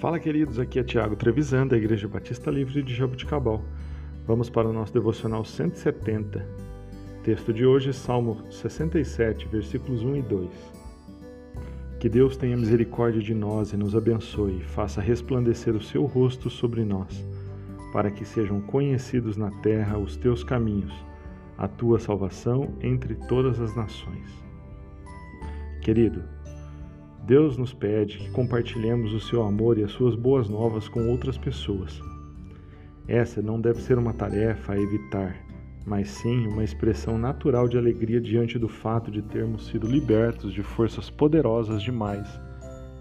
Fala, queridos, aqui é Tiago Trevisan, da Igreja Batista Livre de Jabuticabal. Vamos para o nosso devocional 170. Texto de hoje, Salmo 67, versículos 1 e 2. Que Deus tenha misericórdia de nós e nos abençoe, faça resplandecer o seu rosto sobre nós, para que sejam conhecidos na terra os teus caminhos, a tua salvação entre todas as nações. Querido, Deus nos pede que compartilhemos o seu amor e as suas boas novas com outras pessoas. Essa não deve ser uma tarefa a evitar, mas sim uma expressão natural de alegria diante do fato de termos sido libertos de forças poderosas demais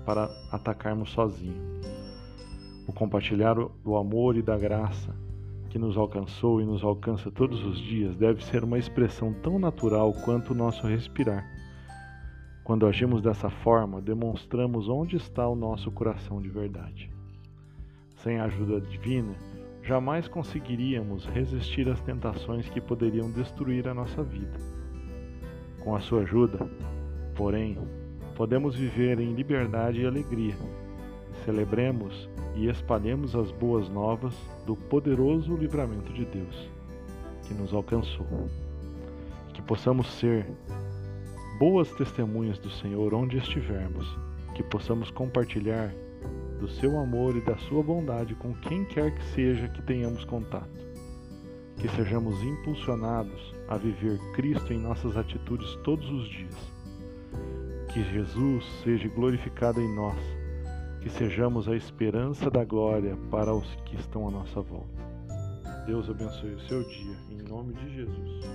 para atacarmos sozinhos. O compartilhar do amor e da graça que nos alcançou e nos alcança todos os dias deve ser uma expressão tão natural quanto o nosso respirar. Quando agimos dessa forma, demonstramos onde está o nosso coração de verdade. Sem a ajuda divina, jamais conseguiríamos resistir às tentações que poderiam destruir a nossa vida. Com a sua ajuda, porém, podemos viver em liberdade e alegria. Celebremos e espalhemos as boas novas do poderoso livramento de Deus que nos alcançou. Que possamos ser boas testemunhas do Senhor onde estivermos, que possamos compartilhar do seu amor e da sua bondade com quem quer que seja que tenhamos contato. Que sejamos impulsionados a viver Cristo em nossas atitudes todos os dias. Que Jesus seja glorificado em nós. Que sejamos a esperança da glória para os que estão à nossa volta. Deus abençoe o seu dia, em nome de Jesus.